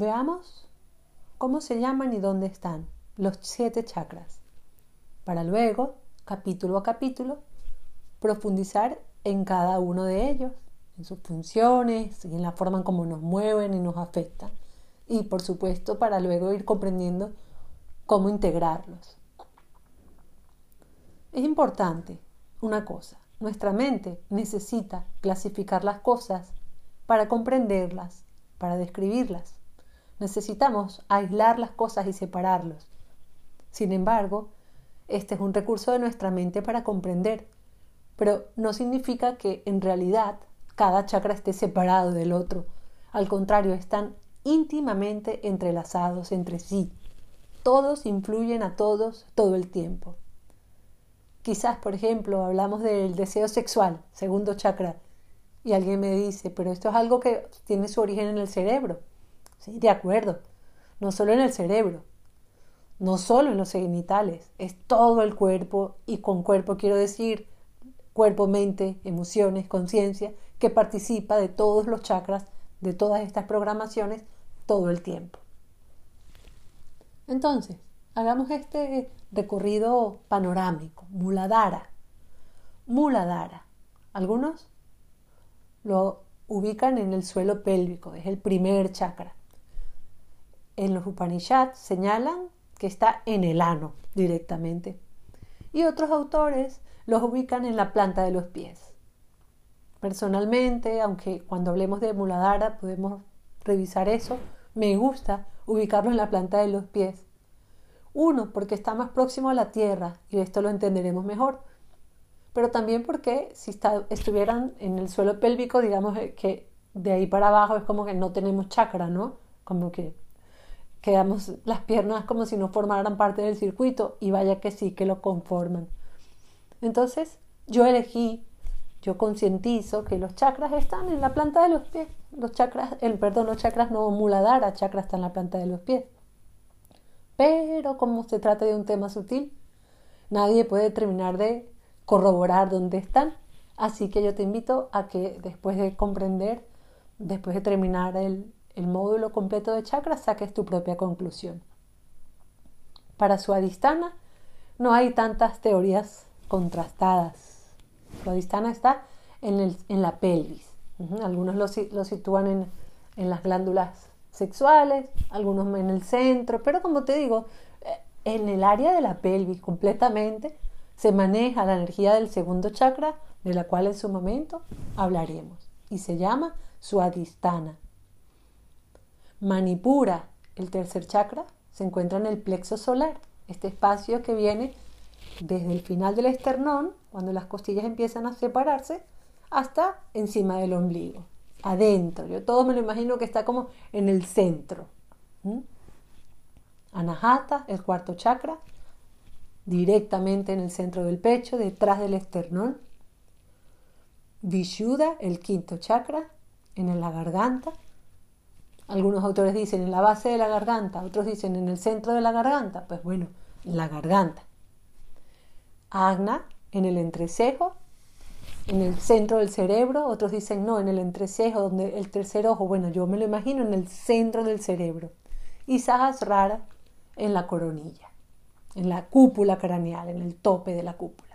Veamos cómo se llaman y dónde están los siete chakras, para luego, capítulo a capítulo, profundizar en cada uno de ellos, en sus funciones y en la forma en cómo nos mueven y nos afectan. Y por supuesto, para luego ir comprendiendo cómo integrarlos. Es importante una cosa, nuestra mente necesita clasificar las cosas para comprenderlas, para describirlas. Necesitamos aislar las cosas y separarlos. Sin embargo, este es un recurso de nuestra mente para comprender, pero no significa que en realidad cada chakra esté separado del otro. Al contrario, están íntimamente entrelazados entre sí. Todos influyen a todos todo el tiempo. Quizás, por ejemplo, hablamos del deseo sexual, segundo chakra, y alguien me dice, pero esto es algo que tiene su origen en el cerebro. Sí, de acuerdo, no solo en el cerebro, no solo en los genitales, es todo el cuerpo, y con cuerpo quiero decir cuerpo, mente, emociones, conciencia, que participa de todos los chakras, de todas estas programaciones, todo el tiempo. Entonces, hagamos este recorrido panorámico, Muladhara. Muladhara. Algunos lo ubican en el suelo pélvico, es el primer chakra. En los Upanishads señalan que está en el ano directamente. Y otros autores los ubican en la planta de los pies. Personalmente, aunque cuando hablemos de Muladhara podemos revisar eso, me gusta ubicarlo en la planta de los pies uno, porque está más próximo a la Tierra y esto lo entenderemos mejor. Pero también porque si estuvieran en el suelo pélvico, digamos eh, que de ahí para abajo es como que no tenemos chakra, ¿no? Como que quedamos las piernas como si no formaran parte del circuito y vaya que sí que lo conforman. Entonces yo elegí, yo concientizo que los chakras están en la planta de los pies. Los chakras, el, perdón, los chakras no muladara, chakras están en la planta de los pies. Pero como se trata de un tema sutil, nadie puede terminar de corroborar dónde están. Así que yo te invito a que después de comprender, después de terminar el, módulo completo de chakras, saques tu propia conclusión. Para su adistana no hay tantas teorías contrastadas. Su adistana está en, la pelvis. Algunos lo, sitúan en, en las glándulas sexuales, algunos en el centro, pero como te digo, eh, en el área de la pelvis completamente se maneja la energía del segundo chakra, de la cual en su momento hablaremos, y se llama Suadhisthana. Manipura, el tercer chakra, se encuentra en el plexo solar, este espacio que viene desde el final del esternón, cuando las costillas empiezan a separarse, hasta encima del ombligo adentro. Yo todo me lo imagino que está como en el centro. Anahata, el cuarto chakra, directamente en el centro del pecho, detrás del esternón. Vishuddha, el quinto chakra, en la garganta. Algunos autores dicen en la base de la garganta, otros dicen en el centro de la garganta. Pues bueno, en la garganta. Agna, en el entrecejo en el centro del cerebro, otros dicen no, en el entrecejo, donde el tercer ojo, bueno, yo me lo imagino en el centro del cerebro. Y rara en la coronilla, en la cúpula craneal, en el tope de la cúpula.